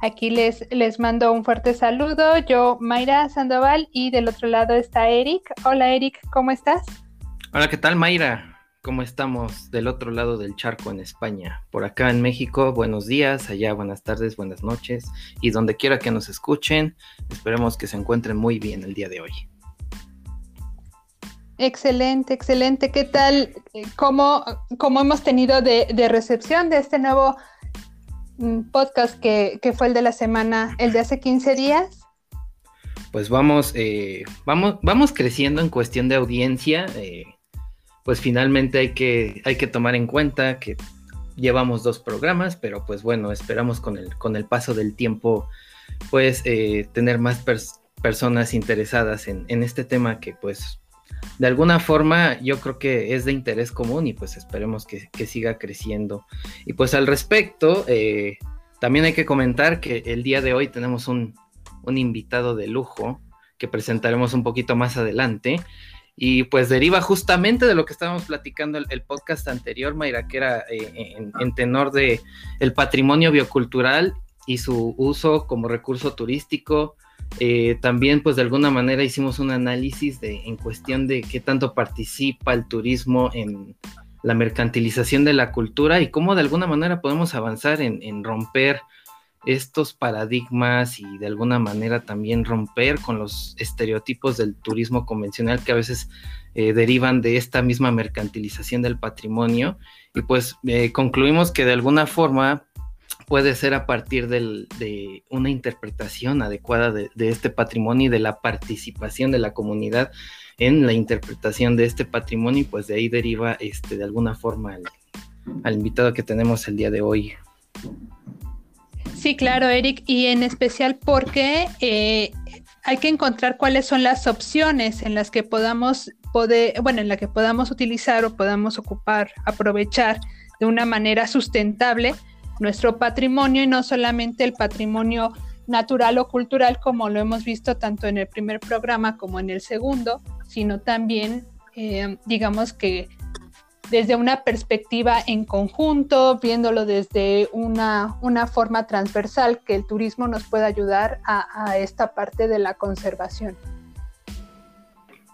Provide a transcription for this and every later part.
Aquí les, les mando un fuerte saludo. Yo, Mayra Sandoval, y del otro lado está Eric. Hola Eric, ¿cómo estás? Hola, ¿qué tal Mayra? ¿Cómo estamos del otro lado del charco en España? Por acá en México, buenos días, allá buenas tardes, buenas noches y donde quiera que nos escuchen, esperemos que se encuentren muy bien el día de hoy. Excelente, excelente. ¿Qué tal? ¿Cómo, cómo hemos tenido de, recepción de este nuevo podcast que, fue el de la semana, el de hace 15 días? Pues vamos, eh, vamos, vamos creciendo en cuestión de audiencia. Eh, pues finalmente hay que, hay que tomar en cuenta que llevamos dos programas, pero pues bueno, esperamos con el, con el paso del tiempo, pues eh, tener más personas interesadas en, en este tema que pues de alguna forma yo creo que es de interés común y pues esperemos que, siga creciendo. Y pues al respecto, eh, también hay que comentar que el día de hoy tenemos un, invitado de lujo que presentaremos un poquito más adelante. Y pues deriva justamente de lo que estábamos platicando el, podcast anterior, Mayra, que era eh, en, en, tenor de el patrimonio biocultural y su uso como recurso turístico, eh, también, pues de alguna manera hicimos un análisis de, en cuestión de qué tanto participa el turismo en la mercantilización de la cultura y cómo de alguna manera podemos avanzar en, romper estos paradigmas y de alguna manera también romper con los estereotipos del turismo convencional que a veces eh, derivan de esta misma mercantilización del patrimonio. Y pues eh, concluimos que de alguna forma puede ser a partir de una interpretación adecuada de, este patrimonio y de la participación de la comunidad en la interpretación de este patrimonio y pues de ahí deriva este, de alguna forma al, invitado que tenemos el día de hoy. Sí, claro, Eric, y en especial porque eh, hay que encontrar cuáles son las opciones en las que podamos poder, bueno, en la que podamos utilizar o podamos ocupar, aprovechar de una manera sustentable nuestro patrimonio y no solamente el patrimonio natural o cultural como lo hemos visto tanto en el primer programa como en el segundo, sino también, eh, digamos que desde una perspectiva en conjunto, viéndolo desde una, una forma transversal, que el turismo nos pueda ayudar a esta parte de la conservación.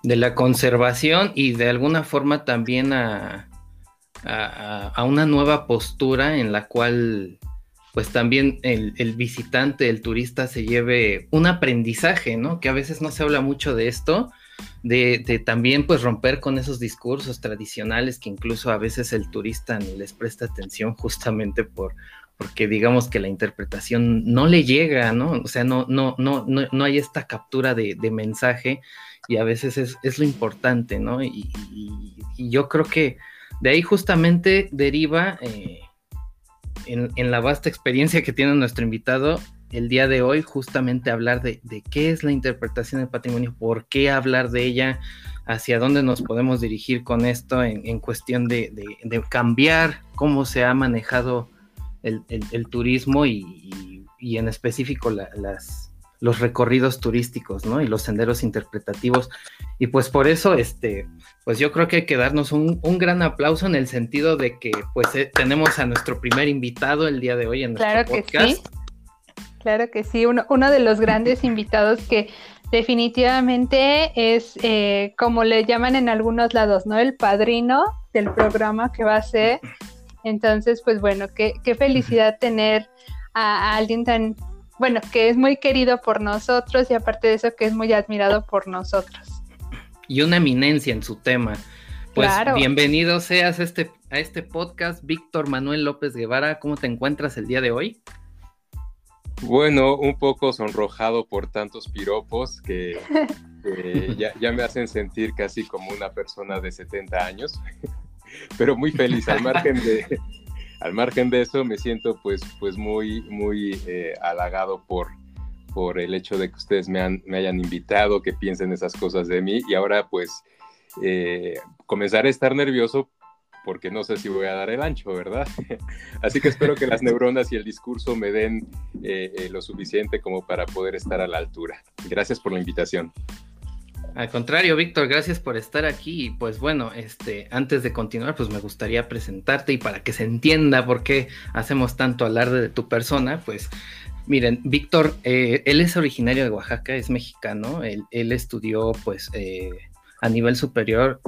De la conservación y de alguna forma también a, a, una nueva postura en la cual pues también el, visitante, el turista se lleve un aprendizaje, ¿no? Que a veces no se habla mucho de esto, de, también pues romper con esos discursos tradicionales que incluso a veces el turista ni les presta atención justamente por, porque digamos que la interpretación no le llega, ¿no? O sea, no, no, no, no, hay esta captura de, mensaje y a veces es, lo importante, ¿no? y yo creo que de ahí justamente deriva eh, en, la vasta experiencia que tiene nuestro invitado el día de hoy, justamente hablar de, qué es la interpretación del patrimonio, por qué hablar de ella, hacia dónde nos podemos dirigir con esto en, cuestión de, cambiar cómo se ha manejado el, turismo y, en específico las, los recorridos turísticos, ¿no? Y los senderos interpretativos. Y pues por eso, este, pues yo creo que hay que darnos un, gran aplauso en el sentido de que pues eh, tenemos a nuestro primer invitado el día de hoy en nuestro podcast. Que sí. Claro que sí, uno, uno de los grandes invitados que definitivamente es, eh, como le llaman en algunos lados, ¿no? El padrino del programa que va a ser. Entonces, pues bueno, qué, qué felicidad tener a alguien tan, bueno, que es muy querido por nosotros y aparte de eso que es muy admirado por nosotros. Y una eminencia en su tema. Pues bienvenido seas a este, a este podcast, Víctor Manuel López Guevara. ¿Cómo te encuentras el día de hoy? Bueno, un poco sonrojado por tantos piropos que, ya, ya, me hacen sentir casi como una persona de 70 años, pero muy feliz al margen de, al margen de eso, me siento pues, pues muy, muy eh, halagado por, por el hecho de que ustedes me, han, me hayan invitado, que piensen esas cosas de mí y ahora pues eh, comenzaré a estar nervioso porque no sé si voy a dar el ancho, ¿verdad? Así que espero que las neuronas y el discurso me den eh, lo suficiente como para poder estar a la altura. Gracias por la invitación. Al contrario, Víctor, gracias por estar aquí. Y pues bueno, este, antes de continuar, pues me gustaría presentarte y para que se entienda por qué hacemos tanto alarde de tu persona, pues Miren, Víctor, eh, él es originario de Oaxaca, es mexicano, él, estudió pues eh, a nivel superior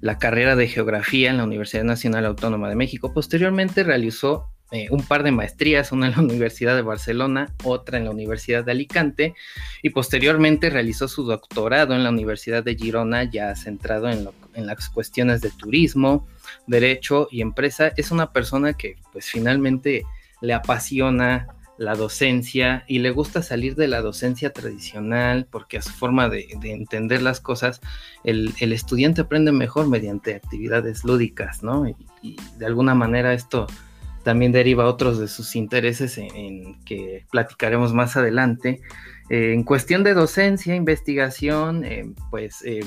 la carrera de geografía en la Universidad Nacional Autónoma de México. Posteriormente realizó eh, un par de maestrías, una en la Universidad de Barcelona, otra en la Universidad de Alicante, y posteriormente realizó su doctorado en la Universidad de Girona, ya centrado en, las cuestiones de turismo, derecho y empresa. Es una persona que pues finalmente le apasiona la docencia y le gusta salir de la docencia tradicional porque a su forma de, entender las cosas, el, estudiante aprende mejor mediante actividades lúdicas, ¿no? Y, de alguna manera esto también deriva otros de sus intereses en, que platicaremos más adelante. Eh, en cuestión de docencia, investigación, eh, pues eh,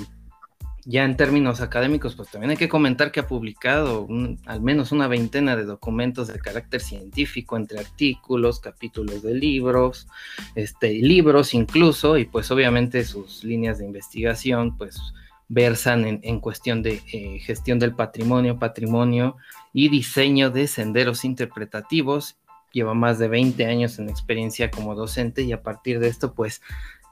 ya en términos académicos, pues también hay que comentar que ha publicado al menos una veintena de documentos de carácter científico, entre artículos, capítulos de libros, este, libros incluso, y pues obviamente sus líneas de investigación, pues versan en, cuestión de gestión del patrimonio, patrimonio y diseño de senderos interpretativos. Lleva más de 20 años en experiencia como docente y a partir de esto, pues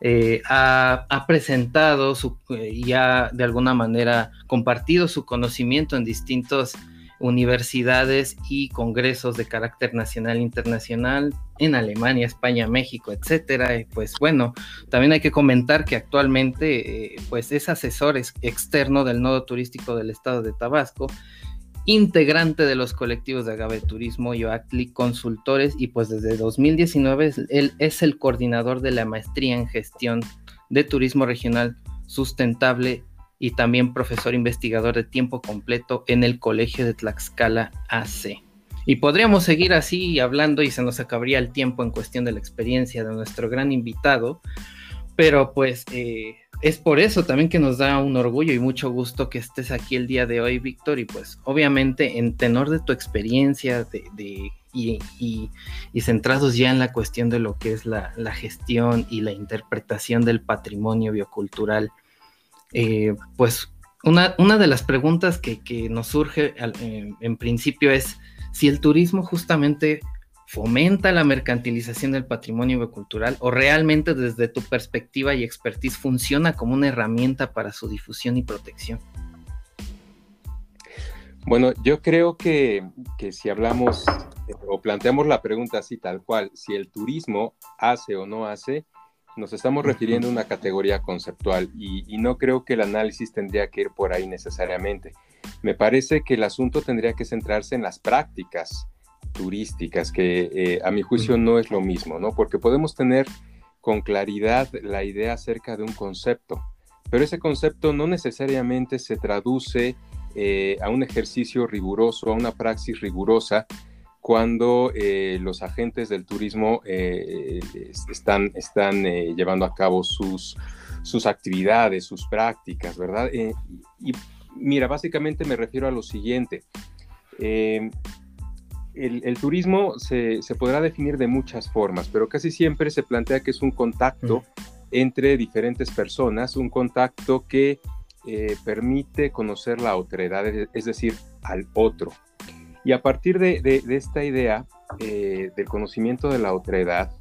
eh, ha, presentado su, eh, y ha de alguna manera compartido su conocimiento en distintas universidades y congresos de carácter nacional e internacional en Alemania, España, México, etcétera. Y pues bueno, también hay que comentar que actualmente eh, pues es asesor externo del nodo turístico del estado de Tabasco integrante de los colectivos de Agave Turismo y OACLI Consultores y pues desde 2019 él es el coordinador de la maestría en gestión de turismo regional sustentable y también profesor investigador de tiempo completo en el Colegio de Tlaxcala AC. Y podríamos seguir así hablando y se nos acabaría el tiempo en cuestión de la experiencia de nuestro gran invitado, pero pues eh, es por eso también que nos da un orgullo y mucho gusto que estés aquí el día de hoy, Víctor, y pues obviamente en tenor de tu experiencia y, centrados ya en la cuestión de lo que es la, gestión y la interpretación del patrimonio biocultural, eh, pues una, una, de las preguntas que, nos surge en principio es si el turismo justamente fomenta la mercantilización del patrimonio cultural o realmente desde tu perspectiva y expertise funciona como una herramienta para su difusión y protección? Bueno, yo creo que, si hablamos o planteamos la pregunta así tal cual, si el turismo hace o no hace, nos estamos refiriendo a una categoría conceptual y, y, no creo que el análisis tendría que ir por ahí necesariamente. Me parece que el asunto tendría que centrarse en las prácticas turísticas, que eh, a mi juicio no es lo mismo, ¿no? Porque podemos tener con claridad la idea acerca de un concepto, pero ese concepto no necesariamente se traduce eh, a un ejercicio riguroso, a una praxis rigurosa, cuando eh, los agentes del turismo están, están llevando a cabo sus, sus actividades, sus prácticas, ¿verdad? y mira, básicamente me refiero a lo siguiente el, turismo se, podrá definir de muchas formas, pero casi siempre se plantea que es un contacto entre diferentes personas, un contacto que eh, permite conocer la otredad, es decir, al otro. Y a partir de, esta idea eh, del conocimiento de la otredad,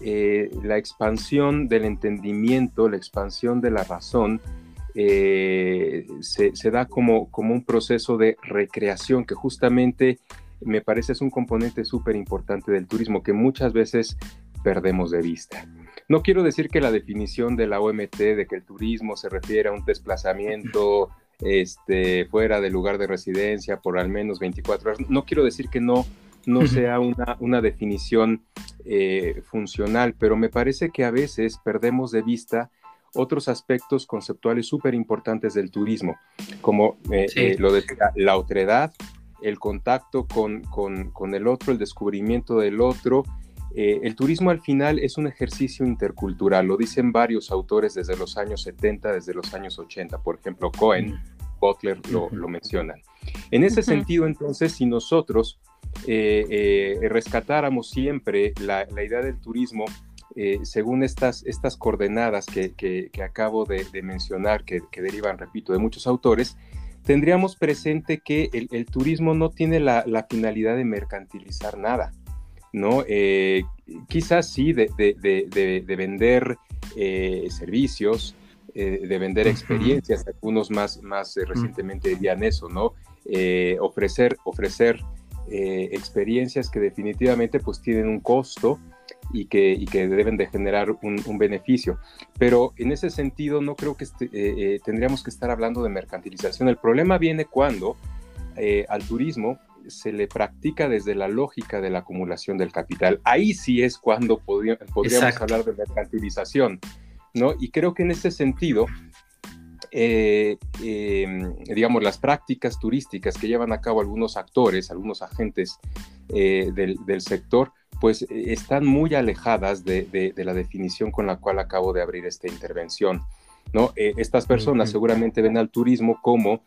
eh, la expansión del entendimiento, la expansión de la razón, se, da como, como un proceso de recreación que justamente me parece es un componente súper importante del turismo que muchas veces perdemos de vista. No quiero decir que la definición de la OMT de que el turismo se refiere a un desplazamiento este, fuera del lugar de residencia por al menos 24 horas, no quiero decir que no, no sea una, una definición eh, funcional, pero me parece que a veces perdemos de vista otros aspectos conceptuales súper importantes del turismo, como eh, eh, lo de la otredad, el contacto con, el otro, el descubrimiento del otro. Eh, el turismo al final es un ejercicio intercultural, lo dicen varios autores desde los años 70, desde los años 80, por ejemplo, Cohen, Butler lo, mencionan. En ese sentido, entonces, si nosotros eh, eh, rescatáramos siempre la, idea del turismo según estas, estas coordenadas que, acabo de, mencionar, que, derivan, repito, de muchos autores, tendríamos presente que el, turismo no tiene la, finalidad de mercantilizar nada. ¿no? Eh, quizás sí de, vender eh, servicios, eh, de vender experiencias, algunos más, más recientemente dirían eso, ¿no? ofrecer, ofrecer experiencias que definitivamente pues tienen un costo y que, que deben de generar un, beneficio. Pero en ese sentido no creo que este, tendríamos que estar hablando de mercantilización. El problema viene cuando al turismo se le practica desde la lógica de la acumulación del capital. Ahí sí es cuando podríamos hablar de mercantilización, ¿no? Y creo que en ese sentido, eh, em, digamos, las prácticas turísticas que llevan a cabo algunos actores, algunos agentes eh, del, sector, pues están muy alejadas de, la definición con la cual acabo de abrir esta intervención. ¿no? Eh, estas personas seguramente ven al turismo como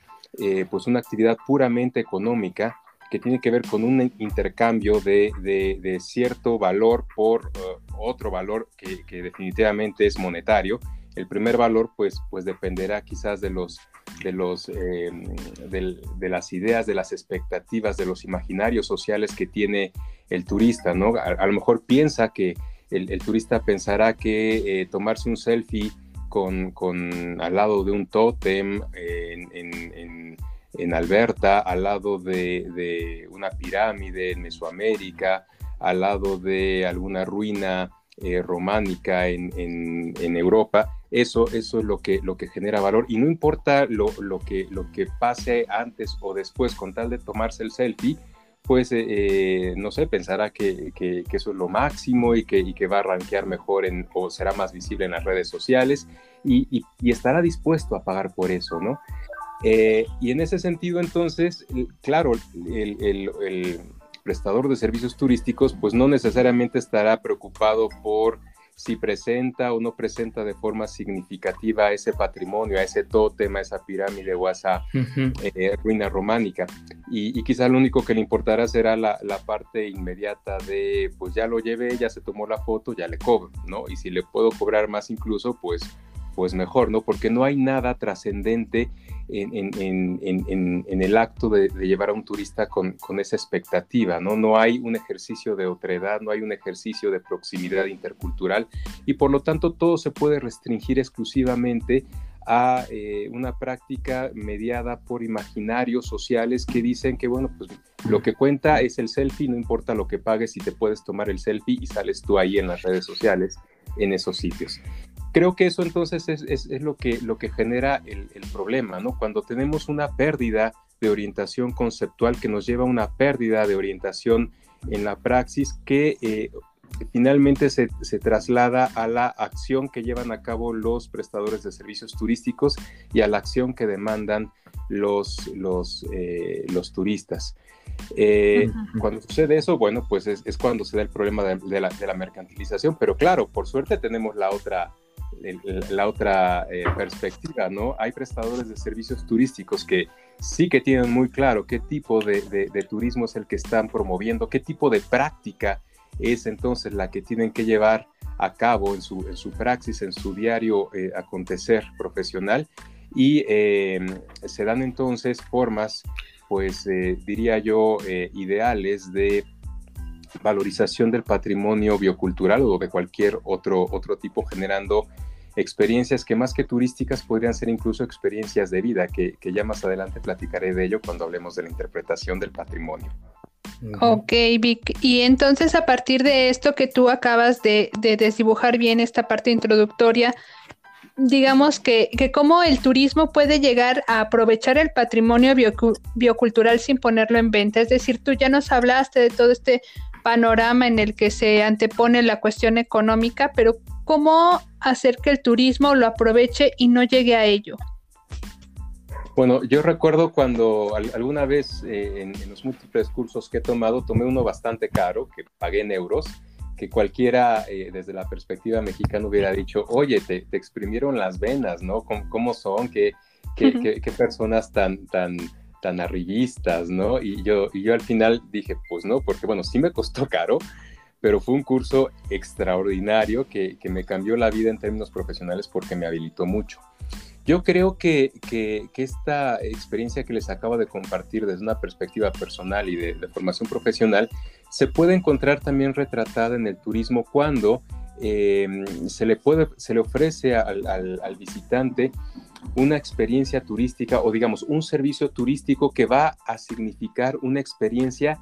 pues una actividad puramente económica que tiene que ver con un intercambio de, cierto valor por uh, otro valor que, definitivamente es monetario. El primer valor, pues, pues dependerá quizás de los, de los, em, de, las ideas, de las expectativas, de los imaginarios sociales que tiene el turista, ¿no? A, lo mejor piensa que el, turista pensará que eh, tomarse un selfie con, con, al lado de un tótem en en Alberta, al lado de, una pirámide en Mesoamérica, al lado de alguna ruina eh, románica en, Europa. Eso, eso es lo que, lo que genera valor y no importa lo, que, lo que pase antes o después con tal de tomarse el selfie, pues eh, no sé, pensará que, eso es lo máximo y que, que va a rankear mejor en, o será más visible en las redes sociales y, estará dispuesto a pagar por eso, ¿no? Eh, y en ese sentido, entonces, claro, el, prestador de servicios turísticos, pues no necesariamente estará preocupado por si presenta o no presenta de forma significativa ese patrimonio, a ese tótem, a esa pirámide o a esa eh, ruina románica. Y, quizá lo único que le importará será la, la, parte inmediata de, pues ya lo llevé, ya se tomó la foto, ya le cobro, ¿no? Y si le puedo cobrar más incluso, pues pues mejor, ¿no? Porque no hay nada trascendente en, el acto de, llevar a un turista con, esa expectativa, ¿no? No hay un ejercicio de otredad, no hay un ejercicio de proximidad intercultural y por lo tanto todo se puede restringir exclusivamente a eh, una práctica mediada por imaginarios sociales que dicen que, bueno, pues lo que cuenta es el selfie, no importa lo que pagues, si te puedes tomar el selfie y sales tú ahí en las redes sociales, en esos sitios. Creo que eso entonces es, lo, que, lo que genera el, problema, ¿no? Cuando tenemos una pérdida de orientación conceptual que nos lleva a una pérdida de orientación en la praxis que eh, finalmente se, traslada a la acción que llevan a cabo los prestadores de servicios turísticos y a la acción que demandan los, los, eh, los turistas. Eh, cuando sucede eso, bueno, pues es, cuando se da el problema de, la, de, la, mercantilización, pero claro, por suerte tenemos la otra, la otra eh, perspectiva, ¿no? Hay prestadores de servicios turísticos que sí que tienen muy claro qué tipo de, turismo es el que están promoviendo, qué tipo de práctica es entonces la que tienen que llevar a cabo en su, en su praxis, en su diario eh, acontecer profesional y eh, se dan entonces formas, pues diría yo, ideales de valorización del patrimonio biocultural o de cualquier otro, otro tipo, generando experiencias que más que turísticas podrían ser incluso experiencias de vida, que, ya más adelante platicaré de ello cuando hablemos de la interpretación del patrimonio. Ok, Vic. Y entonces a partir de esto que tú acabas de, desdibujar bien esta parte introductoria, digamos que, que cómo el turismo puede llegar a aprovechar el patrimonio biocultural sin ponerlo en venta. Es decir, tú ya nos hablaste de todo este panorama en el que se antepone la cuestión económica, pero ¿cómo hacer que el turismo lo aproveche y no llegue a ello? Bueno, yo recuerdo cuando alguna vez eh, en, los múltiples cursos que he tomado, tomé uno bastante caro, que pagué en euros, que cualquiera eh, desde la perspectiva mexicana hubiera dicho, oye, te, exprimieron las venas, ¿no? ¿Cómo, son? ¿Qué, qué, qué personas tan, tan, tan arribistas, ¿no? Y yo, y yo al final dije, pues no, porque bueno, sí me costó caro, pero fue un curso extraordinario que, que me cambió la vida en términos profesionales porque me habilitó mucho. Yo creo que, esta experiencia que les acabo de compartir desde una perspectiva personal y de, formación profesional se puede encontrar también retratada en el turismo cuando eh, se, le puede, se le ofrece al, visitante una experiencia turística o digamos un servicio turístico que va a significar una experiencia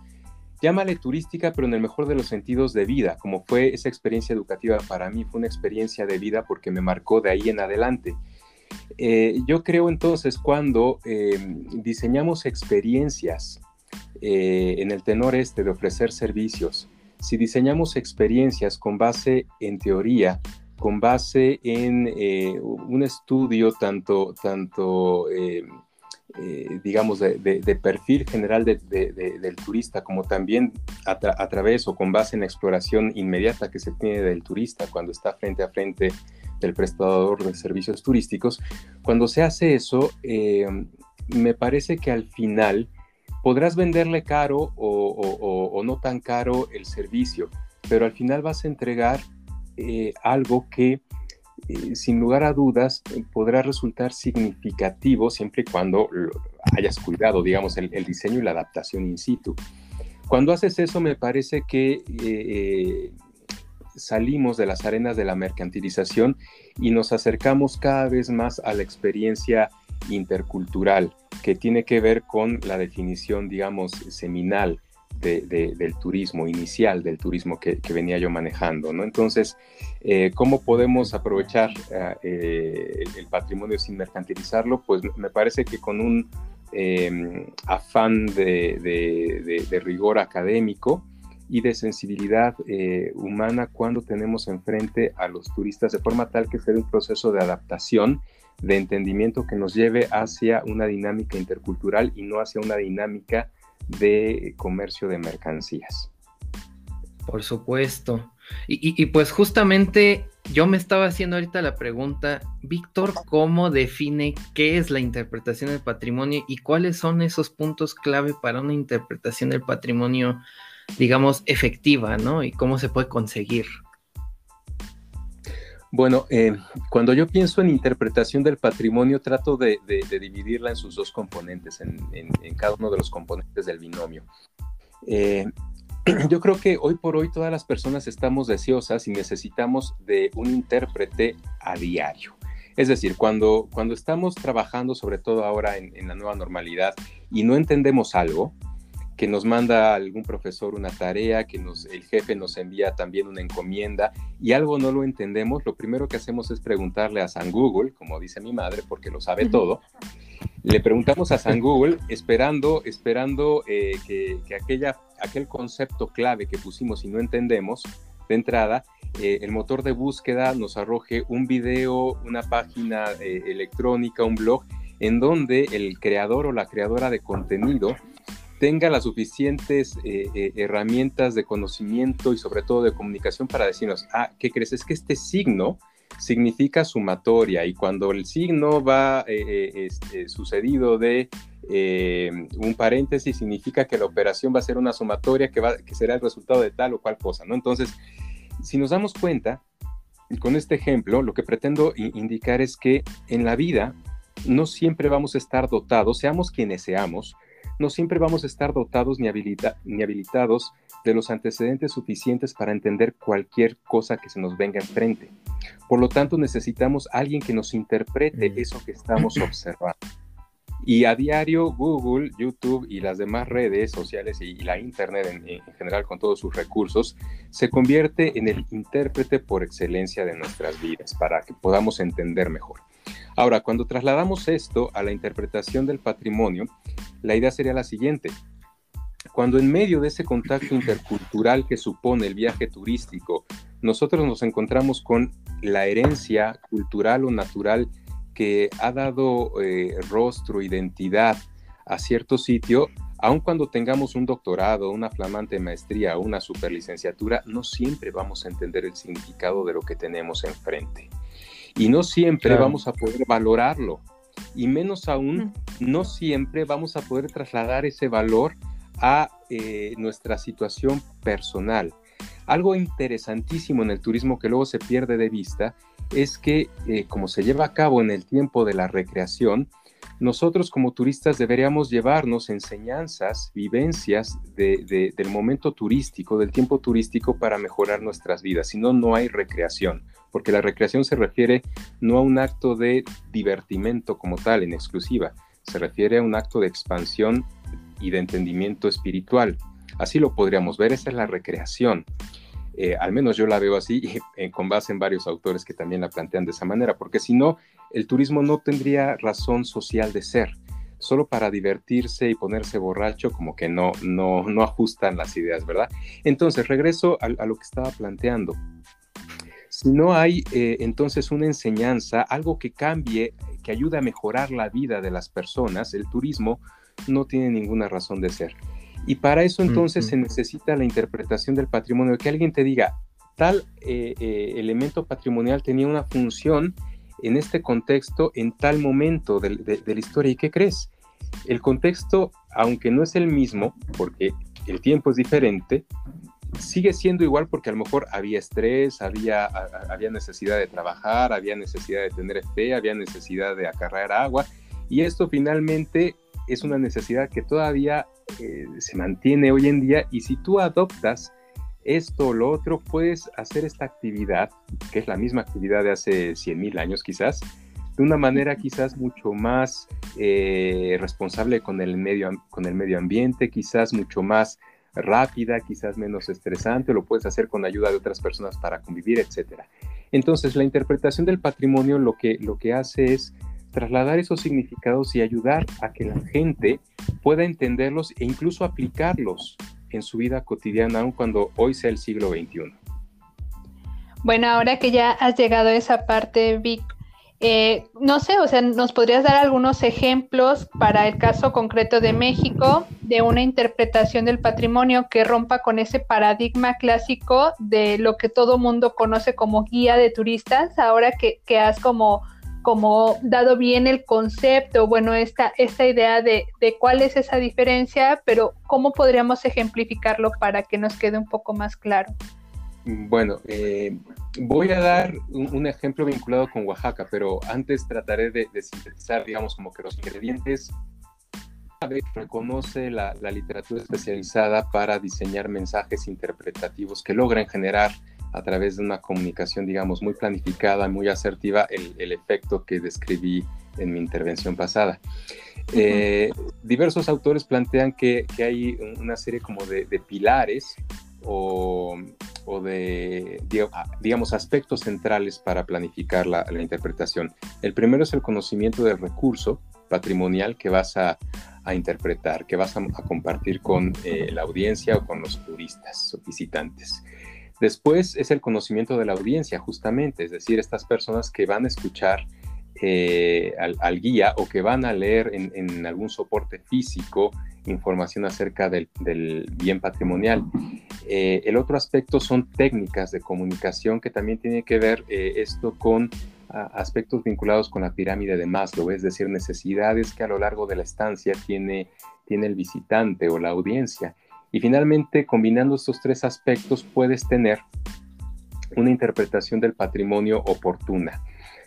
llámale turística, pero en el mejor de los sentidos de vida, como fue esa experiencia educativa para mí, fue una experiencia de vida porque me marcó de ahí en adelante. Eh, yo creo entonces cuando eh, diseñamos experiencias eh, en el tenor este de ofrecer servicios, si diseñamos experiencias con base en teoría, con base en un estudio tanto, tanto digamos, de, perfil general del turista, como también a, a, través o con base en la exploración inmediata que se tiene del turista cuando está frente a frente del prestador de servicios turísticos, cuando se hace eso, eh, me parece que al final podrás venderle caro o, no tan caro el servicio, pero al final vas a entregar eh, algo que eh, sin lugar a dudas podrá resultar significativo siempre y cuando hayas cuidado, digamos, el, diseño y la adaptación in situ. Cuando haces eso, me parece que salimos de las arenas de la mercantilización y nos acercamos cada vez más a la experiencia intercultural, que tiene que ver con la definición, digamos, seminal del turismo, inicial del turismo que, venía yo manejando, ¿no? Entonces, eh, ¿cómo podemos aprovechar eh, el, patrimonio sin mercantilizarlo? Pues me parece que con un em, afán de rigor académico, y de sensibilidad eh, humana cuando tenemos enfrente a los turistas, de forma tal que sea un proceso de adaptación, de entendimiento que nos lleve hacia una dinámica intercultural y no hacia una dinámica de comercio de mercancías. Por supuesto. Y, y, pues justamente yo me estaba haciendo ahorita la pregunta, Víctor, ¿cómo define qué es la interpretación del patrimonio y cuáles son esos puntos clave para una interpretación del patrimonio digamos, efectiva, ¿no? Y cómo se puede conseguir. Bueno, eh, cuando yo pienso en interpretación del patrimonio, trato de, dividirla en sus dos componentes, en, cada uno de los componentes del binomio. Eh, yo creo que hoy por hoy todas las personas estamos deseosas y necesitamos de un intérprete a diario. Es decir, cuando, cuando estamos trabajando, sobre todo ahora en, en la nueva normalidad, y no entendemos algo, que nos manda algún profesor una tarea, que nos, el jefe nos envía también una encomienda y algo no lo entendemos, lo primero que hacemos es preguntarle a San Google, como dice mi madre, porque lo sabe todo. Le preguntamos a San Google esperando, esperando eh, que, aquella, aquel concepto clave que pusimos y no entendemos de entrada, eh, el motor de búsqueda nos arroje un video, una página eh, electrónica, un blog, en donde el creador o la creadora de contenido tenga las suficientes eh, eh, herramientas de conocimiento y sobre todo de comunicación para decirnos, ah, ¿qué crees? Es que este signo significa sumatoria y cuando el signo va eh, este, sucedido de un paréntesis significa que la operación va a ser una sumatoria que, va, que será el resultado de tal o cual cosa, ¿no? Entonces, si nos damos cuenta, con este ejemplo, lo que pretendo indicar es que en la vida no siempre vamos a estar dotados, seamos quienes seamos, no siempre vamos a estar dotados ni, ni habilitados de los antecedentes suficientes para entender cualquier cosa que se nos venga enfrente. Por lo tanto, necesitamos alguien que nos interprete mm. eso que estamos observando. Y a diario Google, YouTube y las demás redes sociales y, la Internet en, en, general con todos sus recursos se convierte en el intérprete por excelencia de nuestras vidas para que podamos entender mejor. Ahora, cuando trasladamos esto a la interpretación del patrimonio, la idea sería la siguiente. Cuando en medio de ese contacto intercultural que supone el viaje turístico, nosotros nos encontramos con la herencia cultural o natural que ha dado eh, rostro, identidad a cierto sitio, aun cuando tengamos un doctorado, una flamante maestría o una superlicenciatura, no siempre vamos a entender el significado de lo que tenemos enfrente. Y no siempre vamos a poder valorarlo. Y menos aún, no siempre vamos a poder trasladar ese valor a eh, nuestra situación personal. Algo interesantísimo en el turismo que luego se pierde de vista es que eh, como se lleva a cabo en el tiempo de la recreación, nosotros como turistas deberíamos llevarnos enseñanzas, vivencias del momento turístico, del tiempo turístico para mejorar nuestras vidas. Si no, no hay recreación, porque la recreación se refiere no a un acto de divertimento como tal, en exclusiva, se refiere a un acto de expansión y de entendimiento espiritual. Así lo podríamos ver, esa es la recreación. Eh, al menos yo la veo así, eh, con base en varios autores que también la plantean de esa manera, porque si no, el turismo no tendría razón social de ser. Solo para divertirse y ponerse borracho, como que no, no, no ajustan las ideas, ¿verdad? Entonces, regreso a, lo que estaba planteando. Si no hay eh, entonces una enseñanza, algo que cambie, que ayude a mejorar la vida de las personas, el turismo no tiene ninguna razón de ser. Y para eso entonces se necesita la interpretación del patrimonio, que alguien te diga, tal eh, eh, elemento patrimonial tenía una función en este contexto, en tal momento de, la historia. ¿Y qué crees? El contexto, aunque no es el mismo, porque el tiempo es diferente, sigue siendo igual porque a lo mejor había estrés, había, había necesidad de trabajar, había necesidad de tener fe, había necesidad de acarrear agua, y esto finalmente es una necesidad que todavía eh, se mantiene hoy en día y si tú adoptas esto o lo otro, puedes hacer esta actividad, que es la misma actividad de hace 100.000 años quizás, de una manera quizás mucho más eh, responsable con el, medio, con el medio ambiente, quizás mucho más rápida, quizás menos estresante, lo puedes hacer con ayuda de otras personas para convivir, etc. Entonces, la interpretación del patrimonio lo que, lo que hace es trasladar esos significados y ayudar a que la gente pueda entenderlos e incluso aplicarlos en su vida cotidiana, aun cuando hoy sea el siglo XXI. Bueno, ahora que ya has llegado a esa parte, Vic, eh, no sé, o sea, ¿nos podrías dar algunos ejemplos para el caso concreto de México de una interpretación del patrimonio que rompa con ese paradigma clásico de lo que todo mundo conoce como guía de turistas, ahora que, que has como como dado bien el concepto, bueno, esta, esta idea de, cuál es esa diferencia, pero ¿cómo podríamos ejemplificarlo para que nos quede un poco más claro? Bueno, eh, voy a dar un, ejemplo vinculado con Oaxaca, pero antes trataré de, sintetizar, digamos, como que los ingredientes reconoce la, la, literatura especializada para diseñar mensajes interpretativos que logran generar a través de una comunicación, digamos, muy planificada, muy asertiva, el, efecto que describí en mi intervención pasada. Eh, diversos autores plantean que, hay una serie como de, pilares o, de, digamos, aspectos centrales para planificar la, interpretación. El primero es el conocimiento del recurso patrimonial que vas a, interpretar, que vas a, compartir con eh, la audiencia o con los turistas o visitantes. Después es el conocimiento de la audiencia, justamente, es decir, estas personas que van a escuchar eh, al, guía o que van a leer en, algún soporte físico información acerca del, bien patrimonial. Eh, el otro aspecto son técnicas de comunicación que también tiene que ver eh, esto con aspectos vinculados con la pirámide de Maslow, es decir, necesidades que a lo largo de la estancia tiene, tiene el visitante o la audiencia. Y finalmente, combinando estos tres aspectos, puedes tener una interpretación del patrimonio oportuna.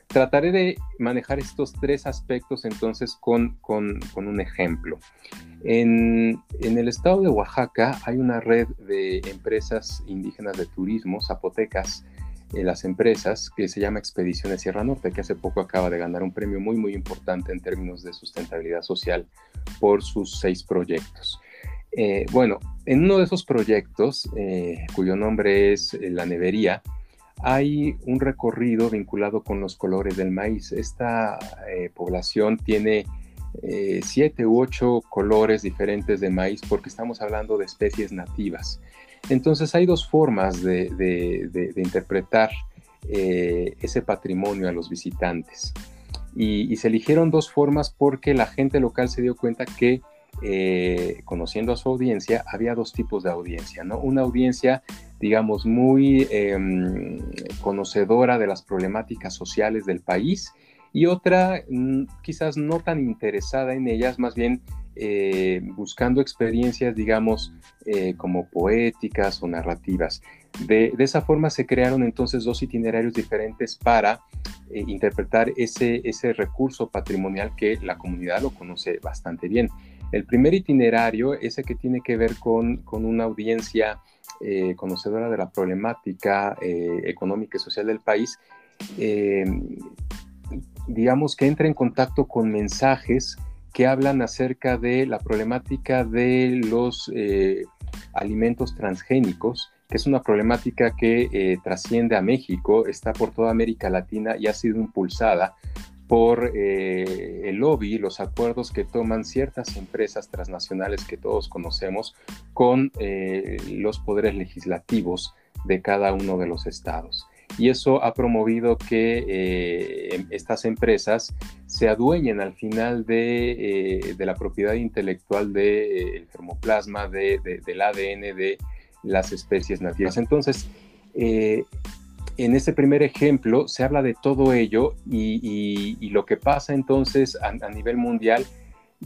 Trataré de manejar estos tres aspectos entonces con, un ejemplo. En, el estado de Oaxaca hay una red de empresas indígenas de turismo, zapotecas, en las empresas, que se llama Expediciones Sierra Norte, que hace poco acaba de ganar un premio muy, muy importante en términos de sustentabilidad social por sus seis proyectos. Eh, bueno, en uno de esos proyectos, eh, cuyo nombre es eh, La Nevería, hay un recorrido vinculado con los colores del maíz. Esta población tiene siete u ocho colores diferentes de maíz porque estamos hablando de especies nativas. Entonces hay dos formas de, interpretar ese patrimonio a los visitantes. y se eligieron dos formas porque la gente local se dio cuenta que eh, conociendo a su audiencia, había dos tipos de audiencia, ¿no? Una audiencia, digamos, muy em, conocedora de las problemáticas sociales del país y otra mm, quizás no tan interesada en ellas, más bien eh, buscando experiencias, digamos, eh, como poéticas o narrativas. De, esa forma se crearon entonces dos itinerarios diferentes para interpretar ese recurso patrimonial que la comunidad lo conoce bastante bien. El primer itinerario, ese que tiene que ver con, una audiencia conocedora de la problemática económica y social del país, digamos que entra en contacto con mensajes que hablan acerca de la problemática de los eh, alimentos transgénicos, que es una problemática que eh, trasciende a México, está por toda América Latina y ha sido impulsada por eh, el lobby, los acuerdos que toman ciertas empresas transnacionales que todos conocemos con los poderes legislativos de cada uno de los estados y eso ha promovido que eh, em, estas empresas se adueñen al final de, eh, la propiedad intelectual del eh, germoplasma, del ADN de las especies nativas. Entonces, en este primer ejemplo se habla de todo ello y, lo que pasa entonces a, a nivel mundial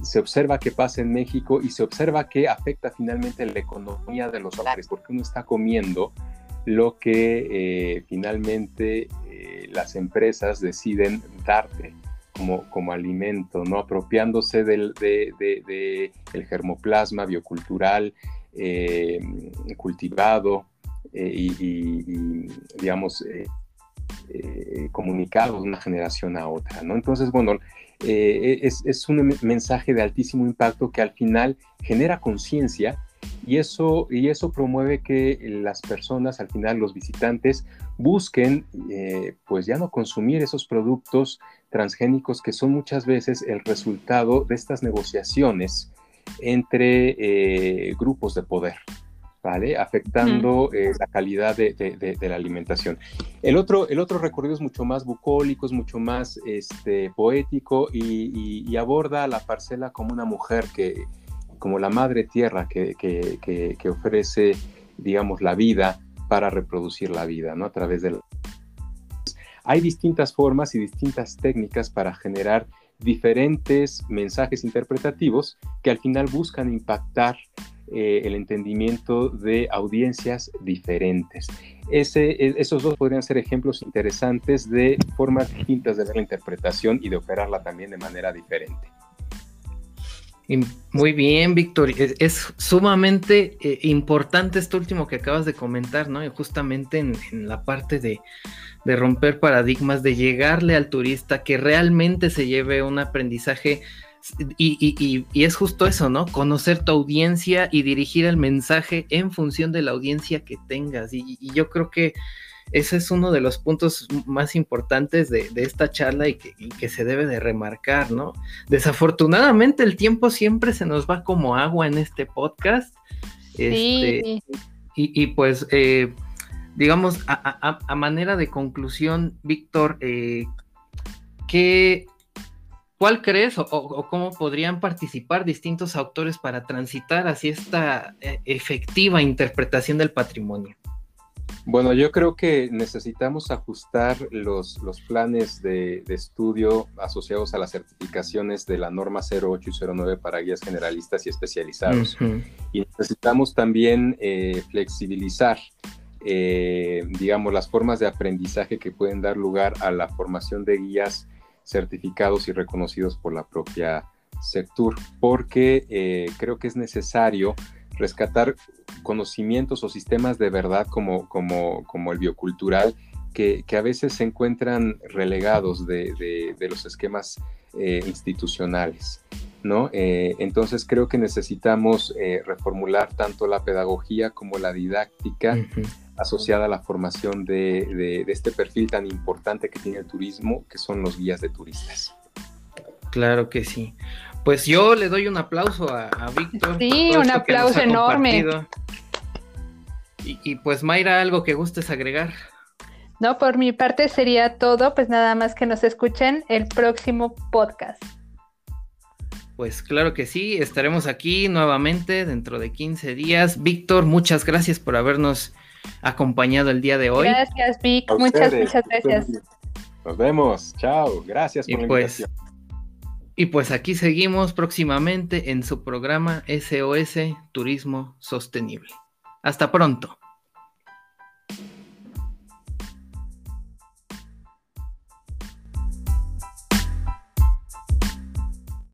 se observa que pasa en México y se observa que afecta finalmente la economía de los hogares, porque uno está comiendo lo que eh, finalmente eh, las empresas deciden darte como, como alimento, ¿no? apropiándose del de, el germoplasma biocultural eh, cultivado y, digamos, comunicado de una generación a otra. ¿no? Entonces, bueno, es, es un mensaje de altísimo impacto que al final genera conciencia y eso, y eso promueve que las personas, al final los visitantes, busquen eh, pues ya no consumir esos productos transgénicos que son muchas veces el resultado de estas negociaciones entre eh, grupos de poder. ¿Vale? afectando eh, la calidad de, la alimentación. El otro, el otro recorrido es mucho más bucólico, es mucho más este, poético y, aborda a la parcela como una mujer que, como la madre tierra que, ofrece, digamos, la vida para reproducir la vida, ¿no? A través del... Hay distintas formas y distintas técnicas para generar diferentes mensajes interpretativos que al final buscan impactar eh, el entendimiento de audiencias diferentes. E, esos dos podrían ser ejemplos interesantes de formas distintas de ver la interpretación y de operarla también de manera diferente. Muy bien, Víctor. Es, sumamente eh, importante esto último que acabas de comentar, ¿no? Y justamente en, la parte de, romper paradigmas, de llegarle al turista, que realmente se lleve un aprendizaje. Y, es justo eso, ¿no? Conocer tu audiencia y dirigir el mensaje en función de la audiencia que tengas. y yo creo que ese es uno de los puntos más importantes de, esta charla y que, se debe de remarcar, ¿no? Desafortunadamente el tiempo siempre se nos va como agua en este podcast. Este, y, pues, eh, digamos, a, manera de conclusión, Víctor, eh, ¿cuál crees o, cómo podrían participar distintos autores para transitar hacia esta eh, efectiva interpretación del patrimonio? Bueno, yo creo que necesitamos ajustar los, los planes de, estudio asociados a las certificaciones de la norma 08 y 09 para guías generalistas y especializados. Y necesitamos también eh, flexibilizar, eh, digamos, las formas de aprendizaje que pueden dar lugar a la formación de guías certificados y reconocidos por la propia sector, porque eh, creo que es necesario rescatar conocimientos o sistemas de verdad como, como, como el biocultural, que, a veces se encuentran relegados de, los esquemas eh, institucionales. ¿no? Eh, entonces creo que necesitamos reformular tanto la pedagogía como la didáctica asociada a la formación de, de, este perfil tan importante que tiene el turismo, que son los guías de turistas. Claro que sí. Pues yo le doy un aplauso a, Víctor. Sí, un aplauso enorme. Y, pues Mayra, algo que gustes agregar. No, por mi parte sería todo, pues nada más que nos escuchen el próximo podcast. Pues claro que sí, estaremos aquí nuevamente dentro de 15 días. Víctor, muchas gracias por habernos acompañado el día de hoy. Gracias, Vic, muchas, muchas gracias. Nos vemos, chao, gracias por la pues, invitación. Y pues aquí seguimos próximamente en su programa SOS Turismo Sostenible. Hasta pronto.